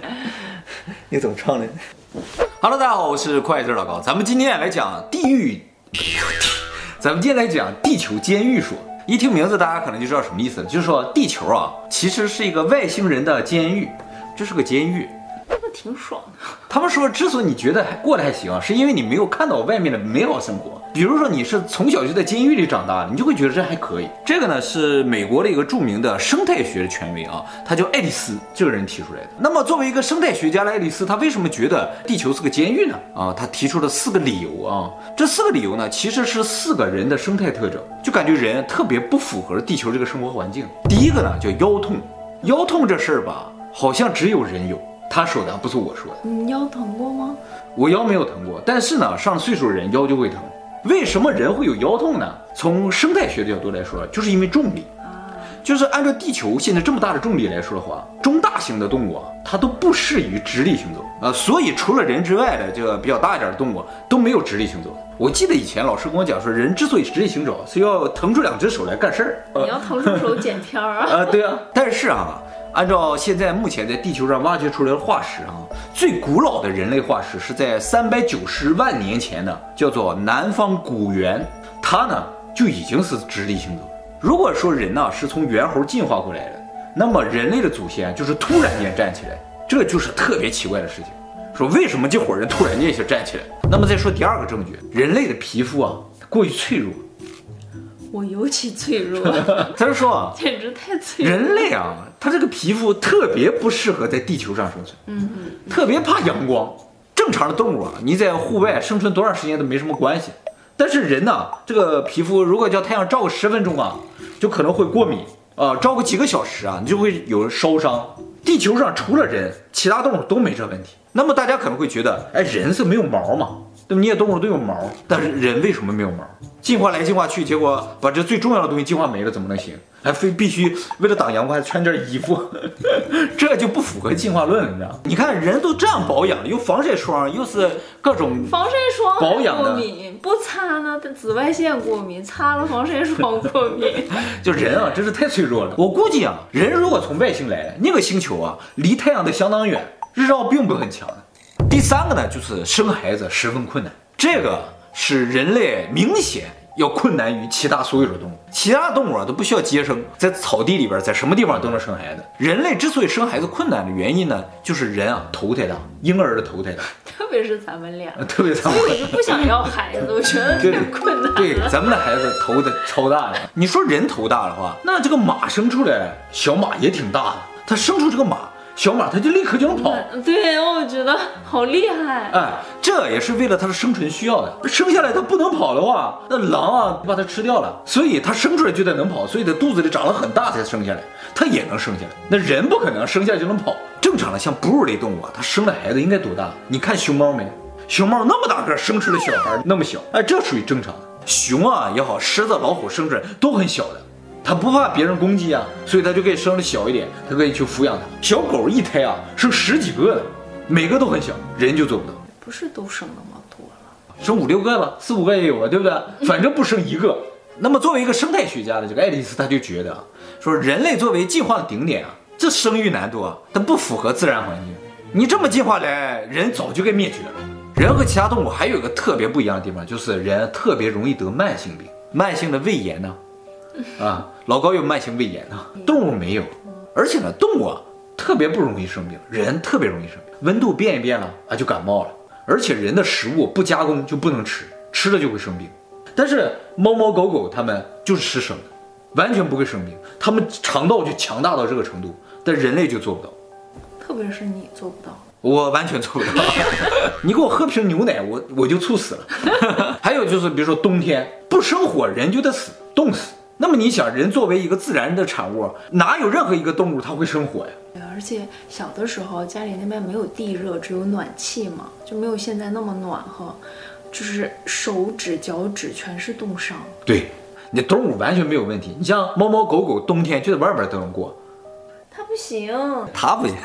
你怎么唱的？Hello，大家好，我是快字老高，咱们今天来讲地狱，咱们今天来讲地球监狱说。一听名字，大家可能就知道什么意思了，就是说地球啊，其实是一个外星人的监狱，这是个监狱。那挺爽的。他们说，之所以你觉得还过得还行，是因为你没有看到外面的美好生活。比如说，你是从小就在监狱里长大的，你就会觉得这还可以。这个呢，是美国的一个著名的生态学的权威啊，他叫爱丽丝，这个人提出来的。那么，作为一个生态学家的爱丽丝，他为什么觉得地球是个监狱呢？啊，他提出了四个理由啊。这四个理由呢，其实是四个人的生态特征，就感觉人特别不符合地球这个生活环境。第一个呢，叫腰痛。腰痛这事儿吧，好像只有人有。他说的不是我说的。你腰疼过吗？我腰没有疼过，但是呢，上了岁数的人腰就会疼。为什么人会有腰痛呢？从生态学的角度来说，就是因为重力。啊，就是按照地球现在这么大的重力来说的话，中大型的动物啊，它都不适于直立行走啊。所以除了人之外的这个比较大一点的动物都没有直立行走。我记得以前老师跟我讲说，人之所以直立行走，是要腾出两只手来干事儿。你要腾出手捡片儿啊？啊，对啊。但是啊。按照现在目前在地球上挖掘出来的化石啊，最古老的人类化石是在三百九十万年前的，叫做南方古猿，它呢就已经是直立行走。如果说人呢是从猿猴进化过来的，那么人类的祖先就是突然间站起来，这就是特别奇怪的事情。说为什么这伙人突然间就站起来？那么再说第二个证据，人类的皮肤啊过于脆弱。我尤其脆弱，他就说啊，简直太脆弱。人类啊，他这个皮肤特别不适合在地球上生存，嗯嗯，特别怕阳光。正常的动物啊，你在户外生存多长时间都没什么关系，但是人呢，这个皮肤如果叫太阳照个十分钟啊，就可能会过敏啊，照个几个小时啊，你就会有烧伤。地球上除了人，其他动物都没这问题。那么大家可能会觉得，哎，人是没有毛嘛？对吧？你也动物都有毛，但是人为什么没有毛？进化来进化去，结果把这最重要的东西进化没了，怎么能行？还非必须为了挡阳光还穿件衣服，这就不符合进化论了，你知道？你看人都这样保养了，又防晒霜，又是各种防晒霜保养过敏，不擦呢，紫外线过敏，擦了防晒霜过敏。就人啊，真是太脆弱了。我估计啊，人如果从外星来的，那个星球啊，离太阳的相当远，日照并不很强。第三个呢，就是生孩子十分困难，这个。是人类明显要困难于其他所有的动物，其他动物啊都不需要接生，在草地里边，在什么地方都能生孩子。人类之所以生孩子困难的原因呢，就是人啊头太大，婴儿的头太大，特别是咱们俩，特别咱们，所以我就不想要孩子，我觉得特别 困难。对，咱们的孩子头的超大的。你说人头大的话，那这个马生出来小马也挺大的，它生出这个马。小马它就立刻就能跑，对，我觉得好厉害。哎，这也是为了它的生存需要的。生下来它不能跑的话，那狼啊把它吃掉了。所以它生出来就得能跑，所以它肚子里长了很大才生下来，它也能生下来。那人不可能生下来就能跑。正常的像哺乳类动物啊，它生了孩子应该多大？你看熊猫没？熊猫那么大个，生出来小孩那么小，哎，这属于正常的。熊啊也好，狮子、老虎生出来都很小的。它不怕别人攻击啊，所以它就可以生的小一点，它可以去抚养它。小狗一胎啊，生十几个的，每个都很小，人就做不到。不是都生那么多了，生五六个吧，四五个也有了，对不对？反正不生一个。那么作为一个生态学家的这个爱丽丝，他就觉得啊，说人类作为进化的顶点啊，这生育难度啊，它不符合自然环境。你这么进化来，人早就该灭绝了。人和其他动物还有一个特别不一样的地方，就是人特别容易得慢性病，慢性的胃炎呢。啊，老高有慢性胃炎啊，动物没有，而且呢，动物啊特别不容易生病，人特别容易生病，温度变一变了啊就感冒了，而且人的食物不加工就不能吃，吃了就会生病，但是猫猫狗狗它们就是吃生的，完全不会生病，它们肠道就强大到这个程度，但人类就做不到，特别是你做不到，我完全做不到，你给我喝瓶牛奶，我我就猝死了，还有就是比如说冬天不生火，人就得死，冻死。那么你想，人作为一个自然的产物，哪有任何一个动物它会生火呀？对，而且小的时候家里那边没有地热，只有暖气嘛，就没有现在那么暖和，就是手指、脚趾全是冻伤。对，你动物完全没有问题。你像猫猫狗狗，冬天就在外边都能过。它不行，它不行。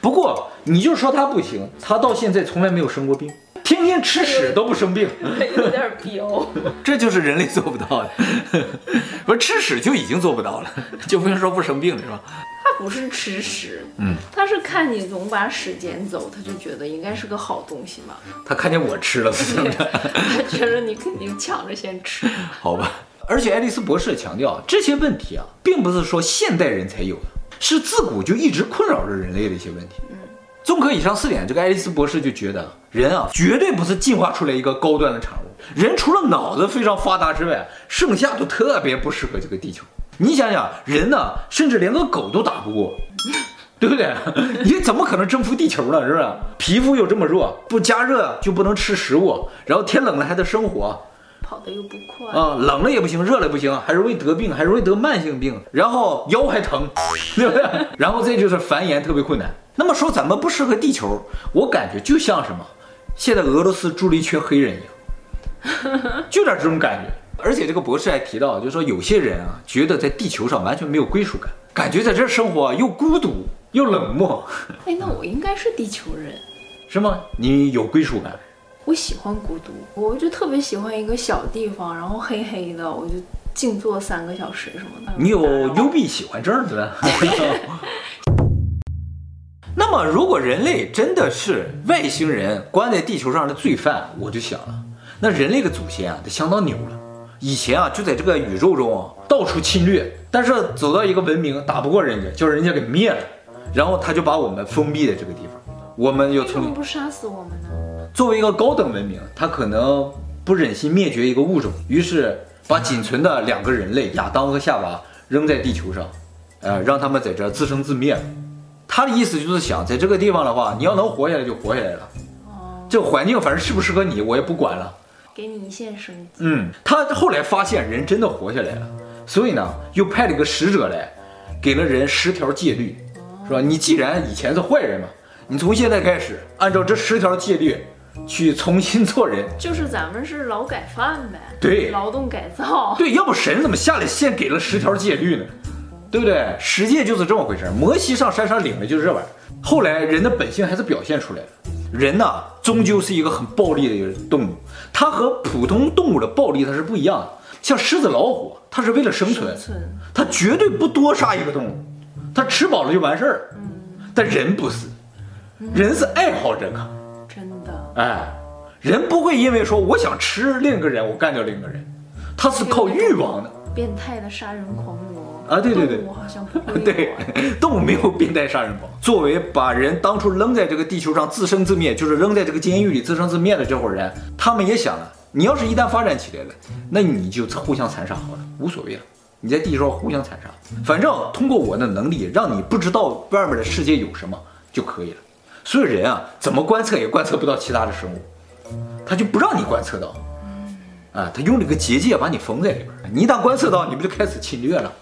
不过你就说它不行，它到现在从来没有生过病。天天吃屎都不生病，有点彪。这就是人类做不到的，不是吃屎就已经做不到了，就不用说不生病了，是吧？他不是吃屎，嗯，他是看你总把屎捡走，他就觉得应该是个好东西嘛。他看见我吃了？他觉得你肯定抢着先吃。好吧，而且爱丽丝博士强调，这些问题啊，并不是说现代人才有的，是自古就一直困扰着人类的一些问题。嗯，综合以上四点，这个爱丽丝博士就觉得，人啊，绝对不是进化出来一个高端的产物。人除了脑子非常发达之外，剩下都特别不适合这个地球。你想想，人呢，甚至连个狗都打不过，对不对？你怎么可能征服地球呢？是不是？皮肤又这么弱，不加热就不能吃食物，然后天冷了还得生火，跑得又不快啊，冷了也不行，热了也不行，还容易得病，还容易得慢性病，然后腰还疼，对不对？然后这就是繁衍特别困难。那么说咱们不适合地球，我感觉就像什么，现在俄罗斯住了一群黑人一样，就点这种感觉。而且这个博士还提到，就是说有些人啊，觉得在地球上完全没有归属感，感觉在这生活又孤独又冷漠。哎，那我应该是地球人，是吗？你有归属感？我喜欢孤独，我就特别喜欢一个小地方，然后黑黑的，我就静坐三个小时什么的。你有幽闭喜欢症对吧？那么，如果人类真的是外星人关在地球上的罪犯，我就想了，那人类的祖先啊，得相当牛了。以前啊，就在这个宇宙中啊，到处侵略，但是走到一个文明打不过人家，叫人家给灭了，然后他就把我们封闭在这个地方，我们又从不杀死我们呢？作为一个高等文明，他可能不忍心灭绝一个物种，于是把仅存的两个人类亚当和夏娃扔在地球上，呃，让他们在这自生自灭。他的意思就是想，在这个地方的话，你要能活下来就活下来了，哦，这个环境反正适不适合你，我也不管了。给你一线生机。嗯，他后来发现人真的活下来了，所以呢，又派了一个使者来，给了人十条戒律，是吧？你既然以前是坏人嘛，你从现在开始按照这十条戒律去重新做人。就是咱们是劳改犯呗。对，劳动改造。对，要不神怎么下来先给了十条戒律呢？对不对？十戒就是这么回事。摩西上山上领的就是这玩意儿。后来人的本性还是表现出来了。人呢，终究是一个很暴力的一个动物。它和普通动物的暴力它是不一样的，像狮子、老虎，它是为了生存，它绝对不多杀一个动物，它吃饱了就完事儿。但人不是，人是爱好这个。哎，人不会因为说我想吃另一个人，我干掉另一个人，他是靠欲望的。变态的杀人狂魔。啊，对对对，动物好像不会。对，动物没有变态杀人狂。作为把人当初扔在这个地球上自生自灭，就是扔在这个监狱里自生自灭的这伙人，他们也想了，你要是一旦发展起来了，那你就互相残杀好了，无所谓了。你在地球上互相残杀，反正通过我的能力让你不知道外面的世界有什么就可以了。所以人啊，怎么观测也观测不到其他的生物，他就不让你观测到。啊，他用了个结界把你封在里边，你一旦观测到，你不就开始侵略了？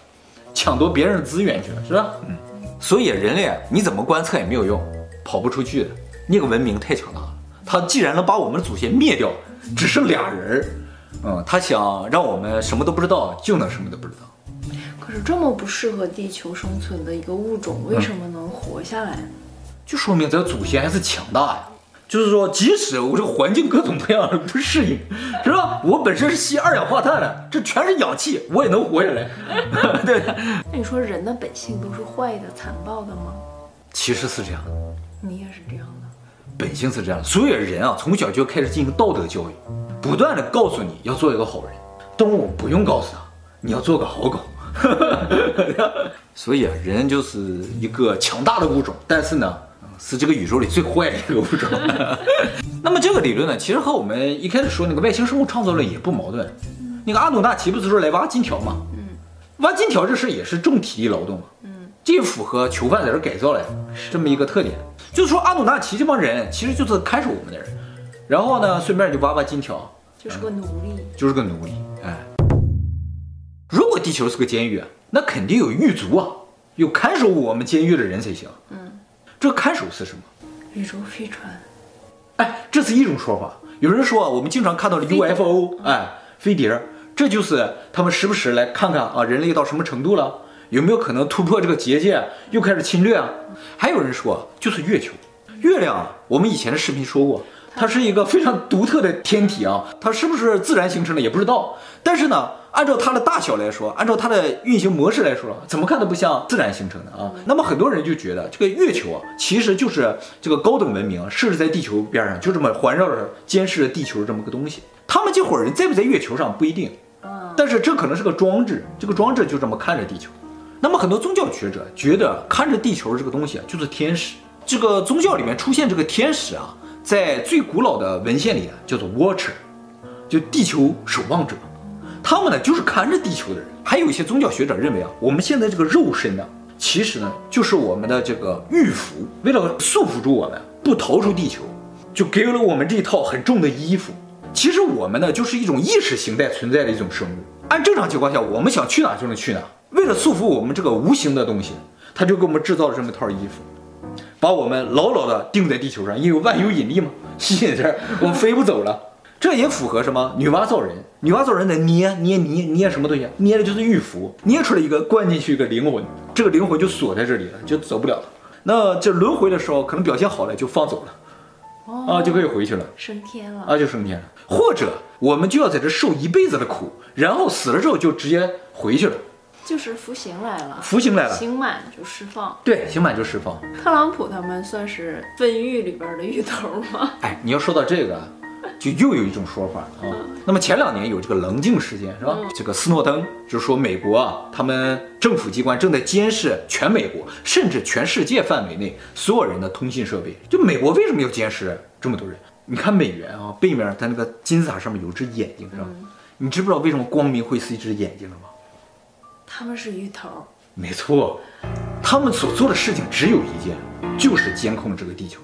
抢夺别人的资源去了，是吧？嗯，所以人类啊，你怎么观测也没有用，跑不出去的。那个文明太强大了，他既然能把我们的祖先灭掉，只剩俩人儿，嗯，他想让我们什么都不知道，就能什么都不知道。可是这么不适合地球生存的一个物种，为什么能活下来？就说明咱祖先还是强大呀。就是说，即使我这环境各种各样的不适应，是吧？我本身是吸二氧化碳的，这全是氧气，我也能活下来，对。那你说人的本性都是坏的、残暴的吗？其实是这样的，你也是这样的，本性是这样的。所以人啊，从小就开始进行道德教育，不断的告诉你要做一个好人。动物不用告诉他，你要做个好狗。所以啊，人就是一个强大的物种，但是呢。是这个宇宙里最坏的一个物种。那么这个理论呢，其实和我们一开始说那个外星生物创造论也不矛盾。那个阿努纳奇不是说来挖金条吗？嗯，挖金条这事也是重体力劳动嘛。嗯，这符合囚犯在这改造来的这么一个特点。就是说阿努纳奇这帮人其实就是看守我们的人，然后呢，顺便就挖挖金条，就是个奴隶，就是个奴隶。哎，如果地球是个监狱啊，那肯定有狱卒啊，有看守我们监狱的人才行。嗯。这看守是什么？宇宙飞船。哎，这是一种说法。有人说啊我们经常看到的 UFO，哎，飞碟，这就是他们时不时来看看啊，人类到什么程度了，有没有可能突破这个结界，又开始侵略啊？还有人说就是月球，月亮啊，我们以前的视频说过，它是一个非常独特的天体啊，它是不是自然形成的也不知道。但是呢，按照它的大小来说，按照它的运行模式来说，怎么看都不像自然形成的啊。那么很多人就觉得这个月球啊，其实就是这个高等文明设置在地球边上，就这么环绕着监视着地球这么个东西。他们这伙人在不在月球上不一定，但是这可能是个装置，这个装置就这么看着地球。那么很多宗教学者觉得看着地球这个东西啊，就是天使。这个宗教里面出现这个天使啊，在最古老的文献里啊，叫做 Watcher，就地球守望者。他们呢就是看着地球的人。还有一些宗教学者认为啊，我们现在这个肉身呢，其实呢就是我们的这个玉符，为了束缚住我们不逃出地球，就给了我们这一套很重的衣服。其实我们呢就是一种意识形态存在的一种生物。按正常情况下，我们想去哪就能去哪。为了束缚我们这个无形的东西，他就给我们制造了这么一套衣服，把我们牢牢的钉在地球上，因为万有引力嘛，吸引着我们飞不走了。这也符合什么？女娲造人，女娲造人得捏捏捏捏什么东西？捏的就是玉符，捏出来一个，灌进去一个灵魂，这个灵魂就锁在这里了，就走不了了。那这轮回的时候，可能表现好了就放走了，哦、啊，就可以回去了，升天了，啊，就升天了。或者我们就要在这受一辈子的苦，然后死了之后就直接回去了。就是服刑来了，服刑来了，刑满就释放。对，刑满就释放。特朗普他们算是分狱里边的狱头吗？哎，你要说到这个，就又有一种说法啊。嗯、那么前两年有这个棱镜事件是吧？嗯、这个斯诺登就是说美国啊，他们政府机关正在监视全美国甚至全世界范围内所有人的通信设备。就美国为什么要监视这么多人？你看美元啊，背面它那个金字塔上面有只眼睛是吧？嗯、你知不知道为什么光明会是一只眼睛了吗？他们是鱼头，没错，他们所做的事情只有一件，就是监控这个地球。